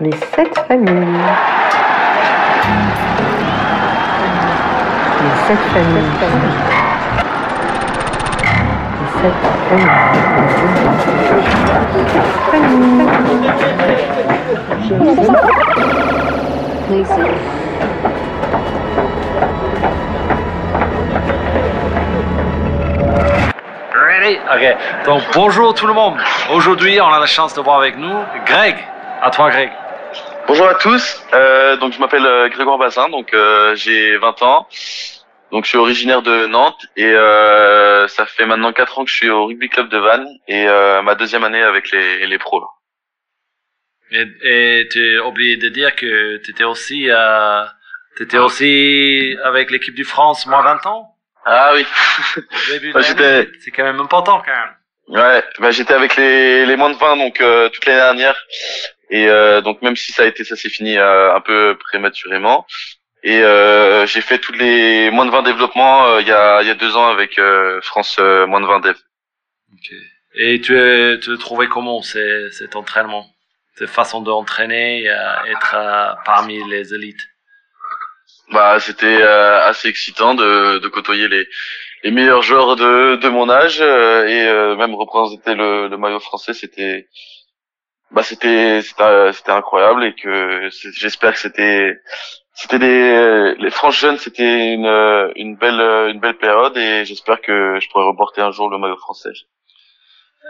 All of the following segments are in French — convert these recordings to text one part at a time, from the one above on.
Les sept familles. Les sept familles. Les sept familles. Ready? Ok. Donc bonjour tout le monde. Aujourd'hui, on a la chance de voir avec nous Greg. À toi, Greg. Bonjour à tous. Euh, donc je m'appelle euh, Grégoire Bazin. Donc euh, j'ai 20 ans. Donc je suis originaire de Nantes et euh, ça fait maintenant 4 ans que je suis au rugby club de Vannes et ma deuxième année avec les, les pros. Et, tu as oublié de dire que tu étais aussi, euh, t'étais aussi avec l'équipe du France moins 20 ans? Ah oui. Bah, C'est quand même important quand même. Ouais, bah, j'étais avec les, les moins de 20 donc euh, toute l'année dernière et euh, donc même si ça a été ça s'est fini euh, un peu prématurément et euh, j'ai fait tous les moins de 20 développements euh, il y a il y a deux ans avec euh, France moins de 20 dev. Ok. Et tu, as- tu trouvé comment c'est, cet entraînement? Cette façon d'entraîner, euh, être euh, parmi les élites? Bah c'était euh, assez excitant de, de côtoyer les les meilleurs joueurs de de mon âge euh, et euh, même représenter le, le maillot français c'était bah c'était c'était c'était incroyable et que j'espère que c'était c'était des les franches jeunes c'était une une belle une belle période et j'espère que je pourrai reporter un jour le maillot français.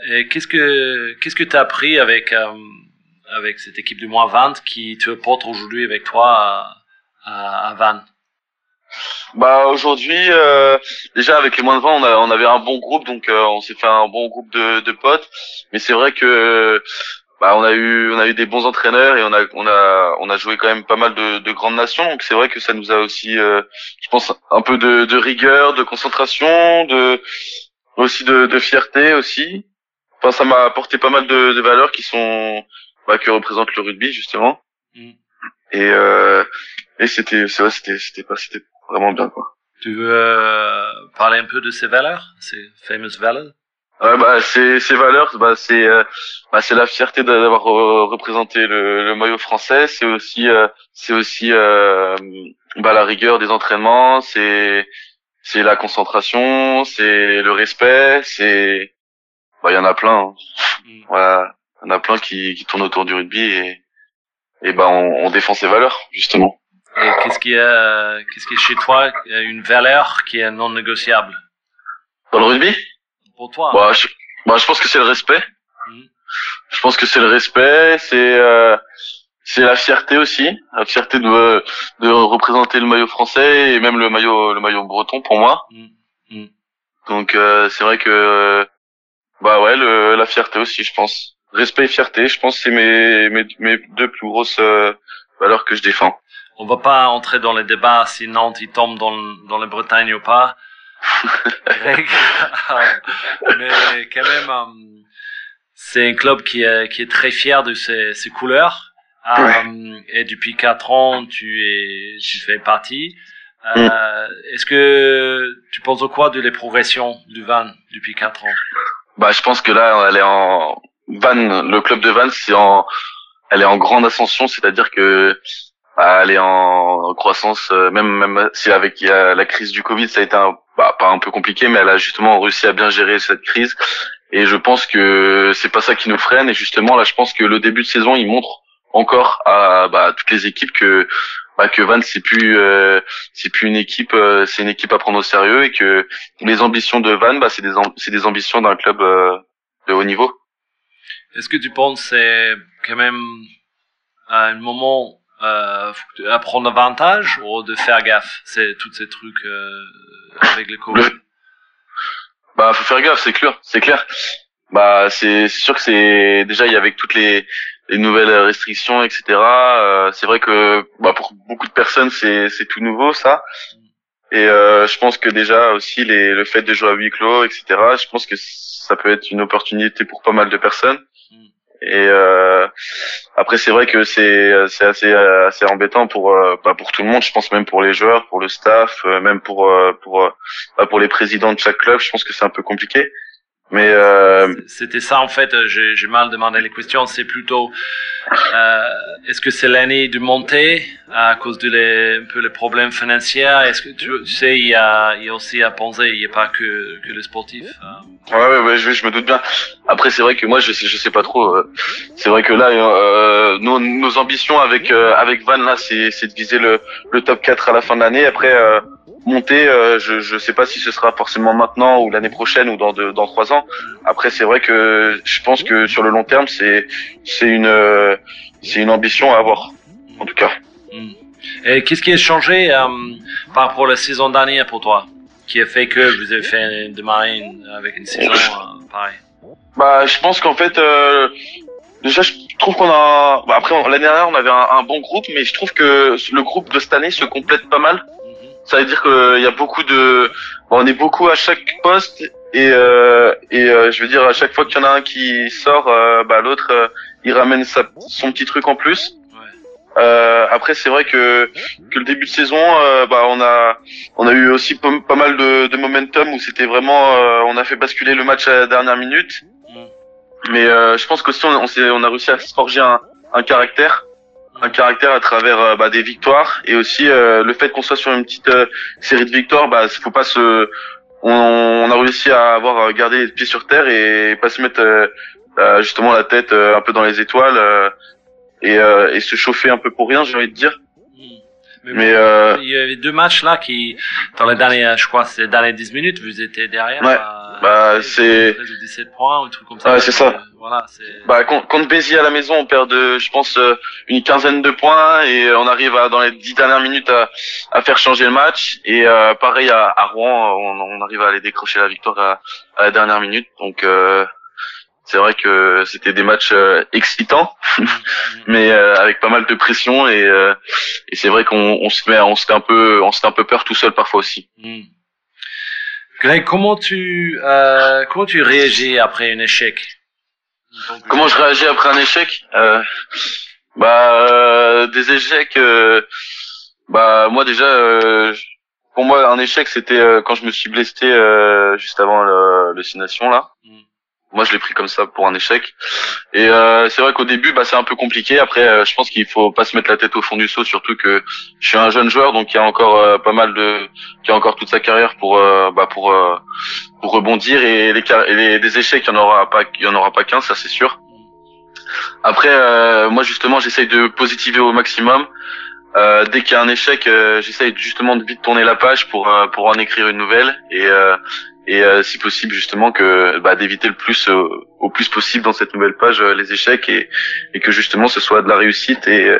Et qu'est-ce que qu'est-ce que tu as appris avec euh, avec cette équipe du moins 20 qui te porte aujourd'hui avec toi à, à, à Vannes? Bah aujourd'hui euh, déjà avec les moins de 20 on, a, on avait un bon groupe donc euh, on s'est fait un bon groupe de, de potes mais c'est vrai que bah on a eu on a eu des bons entraîneurs et on a on a on a joué quand même pas mal de, de grandes nations. Donc c'est vrai que ça nous a aussi euh, je pense un peu de, de rigueur de concentration de aussi de, de fierté aussi. Enfin ça m'a apporté pas mal de, de valeurs qui sont bah, que représente le rugby justement. Mm. et euh, et c'était c'est vrai c'était c'était pas c'était vraiment bien quoi. Tu veux euh, parler un peu de ces valeurs, ces famous valeurs? Ouais, bah, ces, ces valeurs, bah, c'est, euh, bah, c'est la fierté d'a- d'avoir euh, représenté le, le maillot français. C'est aussi, euh, c'est aussi, euh, bah, la rigueur des entraînements. C'est, c'est la concentration. C'est le respect. C'est, bah, il y en a plein. hein. Mm. Voilà, il y en a plein qui, qui tournent autour du rugby et, et bah, on, on défend ces valeurs justement. Et qu'est-ce qui est qu'est-ce qui est chez toi une valeur qui est non négociable? Dans le rugby, pour toi bah, je, bah, je pense que c'est le respect. Mhm. Je pense que c'est le respect, c'est euh, c'est la fierté aussi, la fierté de de représenter le maillot français et même le maillot le maillot breton pour moi. Mm. Mm. Donc euh, c'est vrai que bah ouais, le, la fierté aussi, je pense. Respect et fierté, je pense c'est mes mes mes deux plus grosses euh, valeurs que je défends. On va pas entrer dans les débats si Nantes il tombe dans dans la Bretagne ou pas. Mais quand même, euh, c'est un club qui est qui est très fier de ses, ses couleurs. Euh, Et depuis quatre ans, tu es tu fais partie. Euh, Est-ce que tu penses au quoi de les progressions du Van depuis quatre ans? Bah je pense que là elle est en Vannes, le club de Vannes c'est en elle est en grande ascension, c'est-à-dire que elle est en croissance euh, même même si avec la crise du Covid ça a été un, bah, pas un peu compliqué mais elle a justement réussi à bien gérer cette crise. Et je pense que c'est pas ça qui nous freine. Et justement là je pense que le début de saison il montre encore à bah, toutes les équipes que bah, que Vannes c'est plus euh, c'est plus une équipe euh, c'est une équipe à prendre au sérieux et que les ambitions de Vannes bah, c'est des c'est des ambitions d'un club euh, de haut niveau. Est-ce que tu penses c'est quand même à un moment euh, faut à prendre avantage ou de faire gaffe C'est tous ces trucs euh, avec le Covid. Le- Bah, faut faire gaffe, c'est clair, c'est clair. Bah, c'est c'est sûr que c'est déjà il y a avec toutes les les nouvelles restrictions, etc. euh, c'est vrai que bah pour beaucoup de personnes c'est c'est tout nouveau ça. Et euh, je pense que déjà aussi les le fait de jouer à huis clos, etc. Je pense que ça peut être une opportunité pour pas mal de personnes. Et euh, après c'est vrai que c'est c'est assez assez embêtant pour euh, bah, pour tout le monde. Je pense même pour les joueurs, pour le staff, euh, même pour pour bah, pour les présidents de chaque club. Je pense que c'est un peu compliqué. Mais euh, c'était ça en fait. J'ai j'ai mal demandé les questions. C'est plutôt euh, est-ce que c'est l'année de montée à cause de les un peu les problèmes financiers? Est-ce que tu, tu sais il y a il y a aussi à penser il n'y a pas que que le sportif. hein. ouais, ouais, ouais, je, je me doute bien. Après, c'est vrai que moi, je sais, je sais pas trop. euh, c'est vrai que là, euh, nos, nos ambitions avec euh, avec Van là, c'est c'est de viser le le top 4 à la fin de l'année. Après. Monter euh, je je sais pas si ce sera forcément maintenant ou l'année prochaine ou dans deux, dans trois ans après c'est vrai que je pense que sur le long terme c'est c'est une euh, c'est une ambition à avoir en tout cas Hmm. Et qu'est-ce qui a changé euh, par rapport à la saison dernière pour toi Qui a fait que vous avez fait démarrer une- avec une saison euh, pareille? Bah je pense qu'en fait euh, déjà je trouve qu'on a bah, après l'année dernière on avait un, un bon groupe mais je trouve que le groupe de cette année se complète pas mal. Ça veut dire qu'il y a beaucoup de bon, on est beaucoup à chaque poste et euh, et euh, je veux dire à chaque fois qu'il y en a un qui sort euh, bah l'autre euh, il ramène sa, son petit truc en plus. Euh, après c'est vrai que que le début de saison euh, bah on a on a eu aussi pas, mal de, de momentum où c'était vraiment euh, on a fait basculer le match à la dernière minute Mm. mais euh, je pense qu'aussi on, on, on a réussi à se forger un, un caractère un caractère à travers euh, bah, des victoires et aussi euh, le fait qu'on soit sur une petite euh, série de victoires bah faut pas se on, a réussi à avoir gardé les pieds sur terre et pas se mettre euh, justement la tête euh, un peu dans les étoiles euh, et, et se chauffer un peu pour rien j'ai envie de dire Mais euh, Il y avait deux matchs là qui, dans les derniers, je crois, c'est les dernières 10 minutes, vous étiez derrière. Ouais. à Bah, 13 c'est- 13 ou 17 points, ou un truc comme ça. Ouais, c'est ça. Euh, Voilà, c'est. bah contre, Béziers à la maison on perd de je pense euh, une quinzaine de points et on arrive à dans les dix dernières minutes à, à faire changer le match et euh, pareil à, à Rouen on, on arrive à aller décrocher la victoire à, à la dernière minute donc euh, c'est vrai que c'était des matchs euh, excitants Hmm. mais euh, avec pas mal de pression et, euh, et c'est vrai qu'on on se met on se fait un peu on se fait un peu peur tout seul parfois aussi Hmm. Greg, comment tu, euh, comment tu réagis après un échec? Comment je réagis après un échec? Euh, Bah euh, des échecs. euh, bah moi déjà, euh, pour moi un échec c'était quand je me suis blessé euh, juste avant le, le là. Mm. Moi je l'ai pris comme ça pour un échec. Et euh, c'est vrai qu'au début bah c'est un peu compliqué. Après euh, je pense qu'il faut pas se mettre la tête au fond du seau, surtout que je suis un jeune joueur donc il y a encore euh, pas mal de, qui a encore toute sa carrière pour euh, bah pour euh, pour rebondir et les, et les des échecs il y en aura pas il y en aura pas qu'un ça c'est sûr. Après, moi justement, j'essaye de positiver au maximum. Euh, dès qu'il y a un échec, euh, j'essaye justement de vite tourner la page pour euh, pour en écrire une nouvelle et euh, et euh, si possible justement que bah, d'éviter le plus euh, au plus possible dans cette nouvelle page euh, les échecs et et que justement ce soit de la réussite et euh,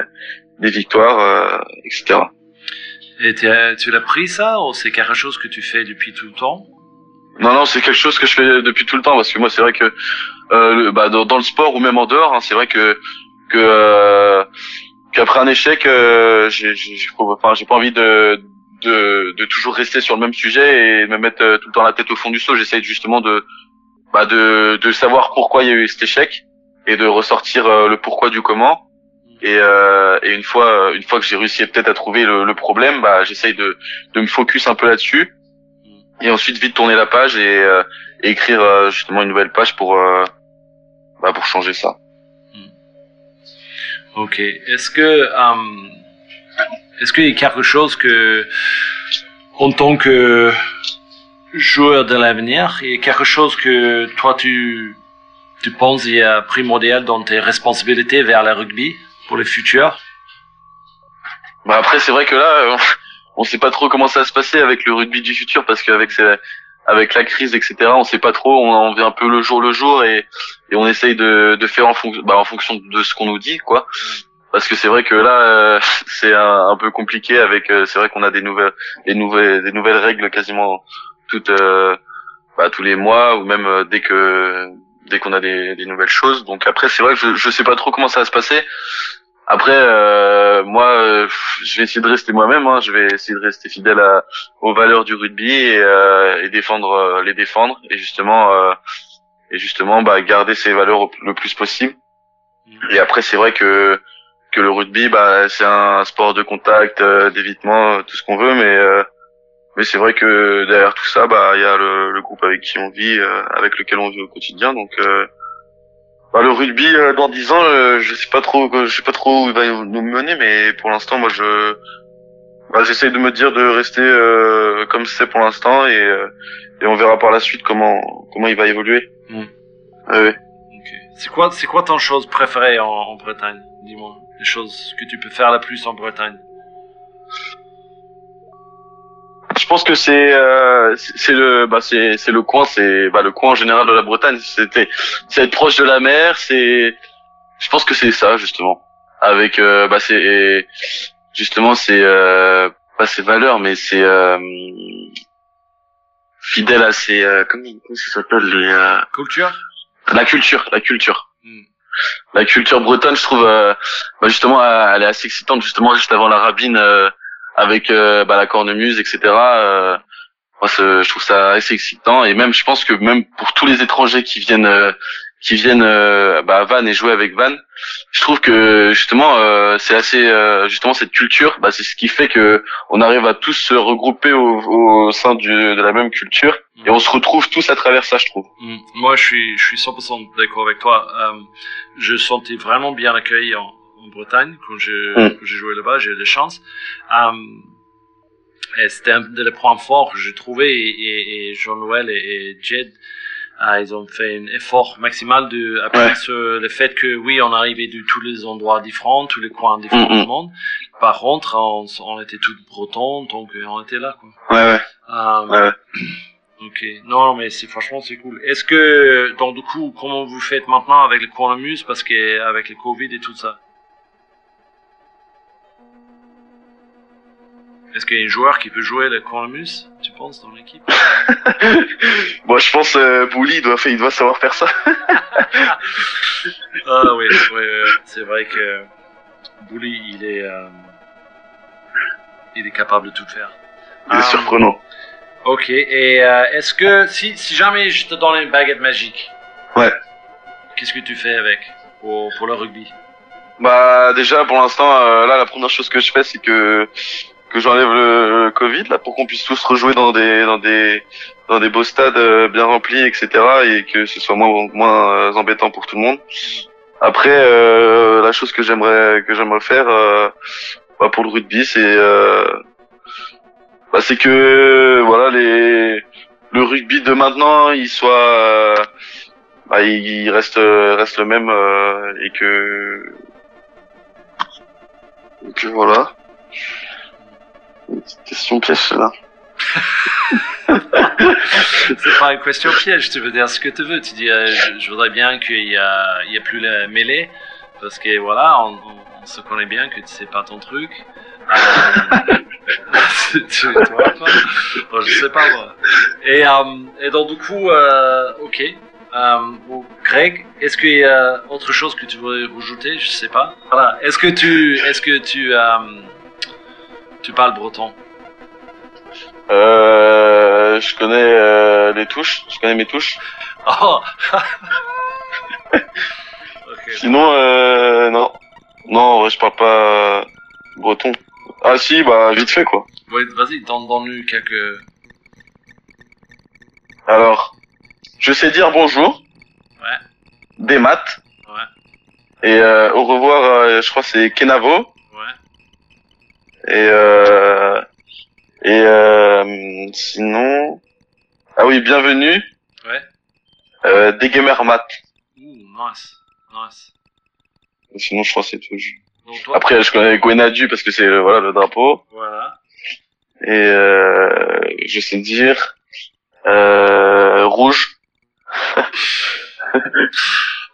des victoires, euh, etc. Et tu l'as pris ça ou c'est quelque chose que tu fais depuis tout le temps? Non, non, c'est quelque chose que je fais depuis tout le temps parce que moi, c'est vrai que euh, bah, dans, dans le sport ou même en dehors, hein, c'est vrai que que euh, qu'après un échec, euh, j'ai enfin, j'ai pas envie de, de de toujours rester sur le même sujet et me mettre euh, tout le temps la tête au fond du seau. J'essaye justement de bah, de de savoir pourquoi il y a eu cet échec et de ressortir euh, le pourquoi du comment. Et, euh, et une fois une fois que j'ai réussi peut-être à trouver le, le problème, bah, j'essaye de de me focus un peu là-dessus et ensuite vite tourner la page et, euh, et écrire euh, justement une nouvelle page pour euh, bah, pour changer ça. Ok. Est-ce que euh, est-ce qu'il y a quelque chose que en tant que joueur de l'avenir, il y a quelque chose que toi tu tu penses il y a primordial dans tes responsabilités vers le rugby pour le futur? Bah après c'est vrai que là euh, on sait pas trop comment ça va se passer avec le rugby du futur parce qu'avec ces- avec la crise etc on sait pas trop on en vient un peu le jour le jour et, et on essaye de, de faire en, fonction bah, en fonction de ce qu'on nous dit quoi. Parce que c'est vrai que là euh, c'est un, un peu compliqué avec euh, c'est vrai qu'on a des nouvelles des nouvelles des nouvelles règles quasiment toutes euh, bah, tous les mois ou même euh, dès que dès qu'on a des, des nouvelles choses. Donc après c'est vrai que je, je sais pas trop comment ça va se passer après, euh, moi, euh, je vais essayer de rester moi-même. Hein. Je vais essayer de rester fidèle à, aux valeurs du rugby et, euh, et défendre, euh, les défendre et justement, euh, et justement, bah, garder ces valeurs au- le plus possible. Et après, c'est vrai que que le rugby, bah, c'est un sport de contact, d'évitement, tout ce qu'on veut, mais euh, mais c'est vrai que derrière tout ça, bah il y a le, le, groupe avec qui on vit, euh, avec lequel on vit au quotidien. Donc euh, bah, le rugby euh, dans dix ans, je sais pas trop, je sais pas trop où il va nous mener, mais pour l'instant, moi je bah, j'essaye de me dire de rester comme c'est pour l'instant et, et on verra par la suite comment comment il va évoluer. Mm. ouais. C'est quoi c'est quoi ton chose préférée en, en Bretagne? Dis-moi les choses que tu peux faire la plus en Bretagne pense que c'est euh, c'est le bah c'est c'est le coin c'est bah le coin en général de la Bretagne. C'était c'est être proche de la mer c'est je pense que c'est ça justement. Avec euh, bah c'est justement c'est euh, pas ses valeurs mais c'est euh, fidèle à ses euh, comment, comment ça s'appelle les euh, culture? la culture la culture. Hmm. la culture bretonne je trouve bah justement elle est assez excitante justement juste avant la rabine avec euh, bah, la cornemuse, etc. Euh, moi, je trouve ça assez excitant et même, je pense que même pour tous les étrangers qui viennent, euh, qui viennent bah, à Vannes et jouer avec Vannes, je trouve que justement, c'est assez, justement cette culture, bah, c'est ce qui fait que on arrive à tous se regrouper au, au sein du, de la même culture et on se retrouve tous à travers ça, je trouve. Mm. Moi, je suis, je suis 100% d'accord avec toi. je sentais vraiment bien accueilli en Bretagne quand j'ai joué là-bas, j'ai eu des chances. Um, et c'était un des points forts que j'ai trouvé et, et, Jean-Noël et, Jed, uh, ils ont fait un effort maximal de sur le fait que oui, on arrivait de tous les endroits différents, tous les coins différents du monde. Par contre, on, on était tous bretons, donc on était là. Quoi. Ouais, ouais. Um, ouais. Ok, non, mais c'est franchement c'est cool. Est-ce que donc du coup, comment vous faites maintenant avec les cornemuses parce qu'avec le Covid et tout ça Est-ce qu'il y a un joueur qui peut jouer le cornemuse, tu penses, dans l'équipe? Moi, je pense euh, Bouli, il doit, il doit savoir faire ça. ah oui, c'est vrai que Bouli, il est, euh, il est capable de tout faire. Il est surprenant. Ok, et euh, est-ce que si, si jamais je te donne une baguette magique, ouais, qu'est-ce que tu fais avec pour, pour le rugby? Bah déjà, pour l'instant, euh, là, la première chose que je fais, c'est que que j'enlève le, Covid là pour qu'on puisse tous rejouer dans des dans des dans des beaux stades euh, bien remplis etc et que ce soit moins moins euh, embêtant pour tout le monde. Après euh, la chose que j'aimerais que j'aimerais faire bah, pour le rugby c'est bah, c'est que voilà les le rugby de maintenant il soit bah, il, reste reste le même et que que voilà question piège là. c'est pas une question piège, tu veux dire ce que tu veux. Tu dis, euh, je, voudrais bien qu'il y a, il y a plus la mêlée, parce que voilà, on, on, se connaît bien que tu sais pas ton truc. Euh, tu vois pas Je sais pas moi. Et, euh, donc du coup, euh, ok. Euh, Greg, est-ce qu'il y a autre chose que tu voudrais rajouter? Je sais pas. Est-ce que tu, est-ce que tu tu parles breton euh, Je connais euh, les touches. Je connais mes touches. Oh Sinon, euh, non. Non, je parle pas breton. Ah si, bah vite fait quoi. Ouais, vas-y, donne-nous quelques... Alors, je sais dire bonjour. Ouais. Des maths. Ouais. Et euh, au revoir, euh, je crois c'est Kenavo. Et euh, et euh, sinon, ah oui, bienvenue. Ouais. Euh, des gamers mat. Ouh, nice, nice. Sinon, je crois que c'est tout. Après, je connais Gwenadu parce que c'est voilà le drapeau. Voilà. Et euh, je sais dire euh, rouge.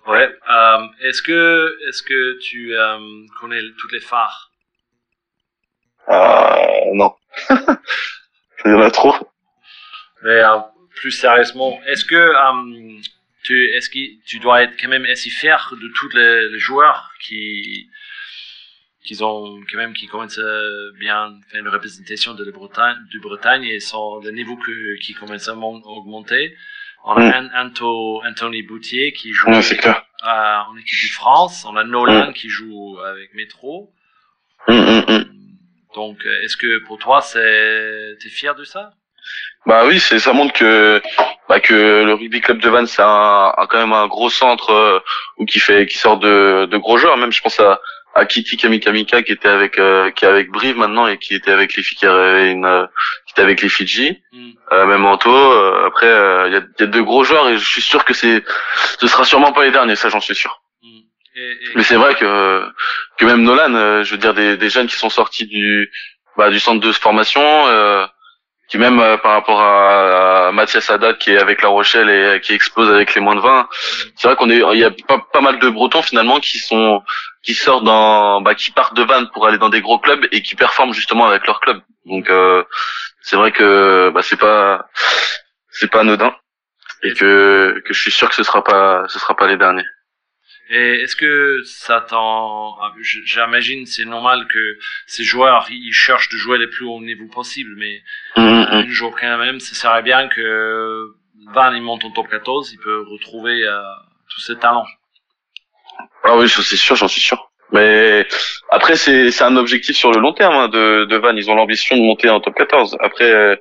ouais. Euh, est-ce que est-ce que tu euh, connais toutes les phares? Euh, non. Il y en a trop. Mais euh, plus sérieusement, est-ce que euh, tu est-ce que tu dois être quand même assez fier de tous les, joueurs qui qui ont quand même qui commencent à bien faire une représentation de la Bretagne, du Bretagne et sont le niveau que, qui commence à augmenter? On a mm. Anthony Boutier qui joue ouais, en équipe de France. On a Nolan mm. qui joue avec Métro. Mm, donc, euh, est-ce que pour toi, c'est, t'es fier de ça? Bah oui, c'est ça montre que bah, que le rugby club de Vannes c'est un, un- quand même un gros centre euh, où qui fait qui sort de, de gros joueurs. Même je pense à à Kitty Kamikamika qui était avec euh, qui est avec Brive maintenant et qui était avec les filles qui une euh, qui était avec les Fidji. Hmm. Euh, même Anto. euh, après, euh, il y, a, il y a de gros joueurs et je suis sûr que c'est, ce sera sûrement pas les derniers, ça j'en suis sûr. Et, et- Mais c'est vrai que que même Nolan, euh, je veux dire des, des jeunes qui sont sortis du bah, du centre de formation, euh, qui même euh, par rapport à, à Mathias Haddad qui est avec La Rochelle et euh, qui explose avec les moins de 20, c'est vrai qu'on est, il y a pas, pas mal de Bretons finalement qui sont qui sortent dans, bah, qui partent de Vannes pour aller dans des gros clubs et qui performent justement avec leur club. Donc euh, c'est vrai que bah, c'est pas c'est pas anodin et que que je suis sûr que ce sera pas ce sera pas les derniers. Et est-ce que ça t'en... ah, J'imagine c'est normal que ces joueurs, ils cherchent de jouer les plus hauts niveau possible, mais hum. un jour quand même, ce serait bien que Van, il monte en top 14, il peut retrouver euh, tous ses talents. Ah oui, j'en suis sûr, j'en suis sûr. Mais après, c'est c'est un objectif sur le long terme hein, de, de Van. Ils ont l'ambition de monter en top 14. Après, euh,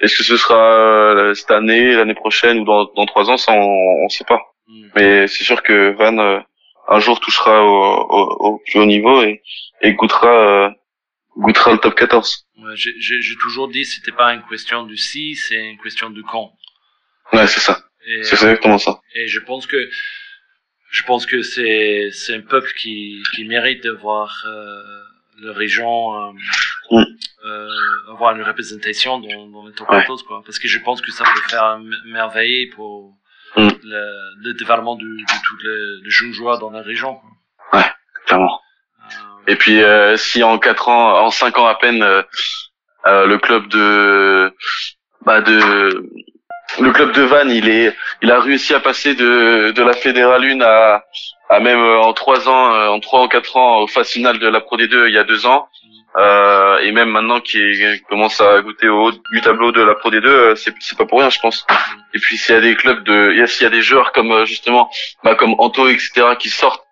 est-ce que ce sera euh, cette année, l'année prochaine ou dans, dans trois ans, ça on, on sait pas. Hmm. Mais c'est sûr que Van euh, un jour touchera au, au, au plus haut niveau et, et goûtera euh, goûtera le top 14. Ouais, J'ai toujours dit que c'était pas une question du si, c'est une question du quand. Ouais, c'est ça. C'est exactement ça. Et je pense que je pense que c'est c'est un peuple qui qui mérite de voir euh, le région euh, Mm. euh, avoir une représentation dans, dans le top Ouais. 14 quoi parce que je pense que ça peut faire merveille pour Mm. le, le développement de, de tous les, les jeunes joueurs dans la région quoi. Clairement. Euh, Et puis euh, si en quatre ans, en cinq ans à peine, euh, le club de bah de le club de Vannes, il est il a réussi à passer de de la Fédérale 1 à à même en trois ans, en trois ou quatre ans aux phases finales de la Pro D2 il y a deux ans. Euh, et même maintenant qui commence à goûter au haut du tableau de la Pro D2, euh, c'est pas pour rien, je pense. Et puis s'il y a des clubs de, s'il y a des joueurs comme euh, justement, bah, comme Anto, etc., qui sortent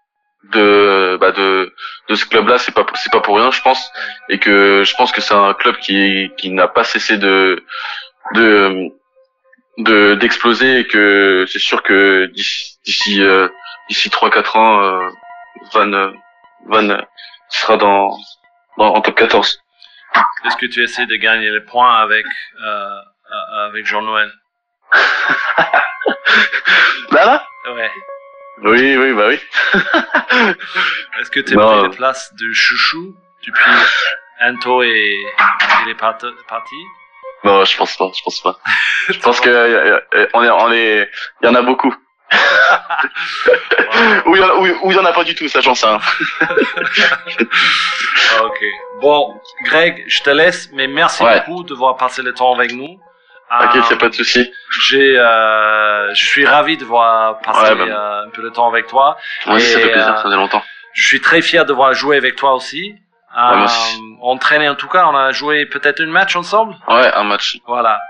de, bah, de, de ce club-là, c'est pas, c'est pas pour rien, je pense. Et que je pense que c'est un club qui, qui n'a pas cessé de, de, de, d'exploser et que c'est sûr que d'ici, euh, d'ici trois, quatre ans, euh, Van, Van sera dans, dans, en top 14. Est-ce que tu essaies de gagner les points avec euh, euh, avec Jean-Noël? Là, là? Ouais. Oui, oui, bah oui. Est-ce que tu as pris les places de chouchou depuis Anto et il est part- parti Non, je pense pas, je pense pas. Je pense que euh, euh, on est, on est, il y en a beaucoup. Ou il y en a, en pas du tout, ça j'en sais rien. Ah, Ok. Bon, Greg, je te laisse, mais merci Ouais. beaucoup de voir passer le temps avec nous. Ok, Euh, c'est pas de souci. j'ai, euh, je suis ravi de voir passer Ouais, euh, un peu de temps avec toi. Aussi, ça fait plaisir, euh, ça faisait longtemps. Je suis très fier de voir jouer avec toi aussi. Moi aussi. entraîné en tout cas, on a joué peut-être un match ensemble. Ouais, un match. Voilà.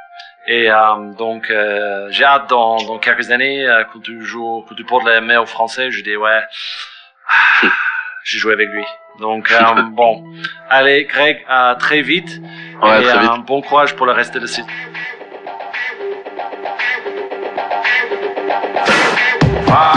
Et euh, donc, euh, j'ai hâte dans, dans quelques années, euh, quand tu joues, quand tu portes la main au français, je dis ouais, j'ai joué avec lui. Donc euh, bon, allez Greg, à très vite. Ouais, et très vite. un bon courage pour le reste de site. Five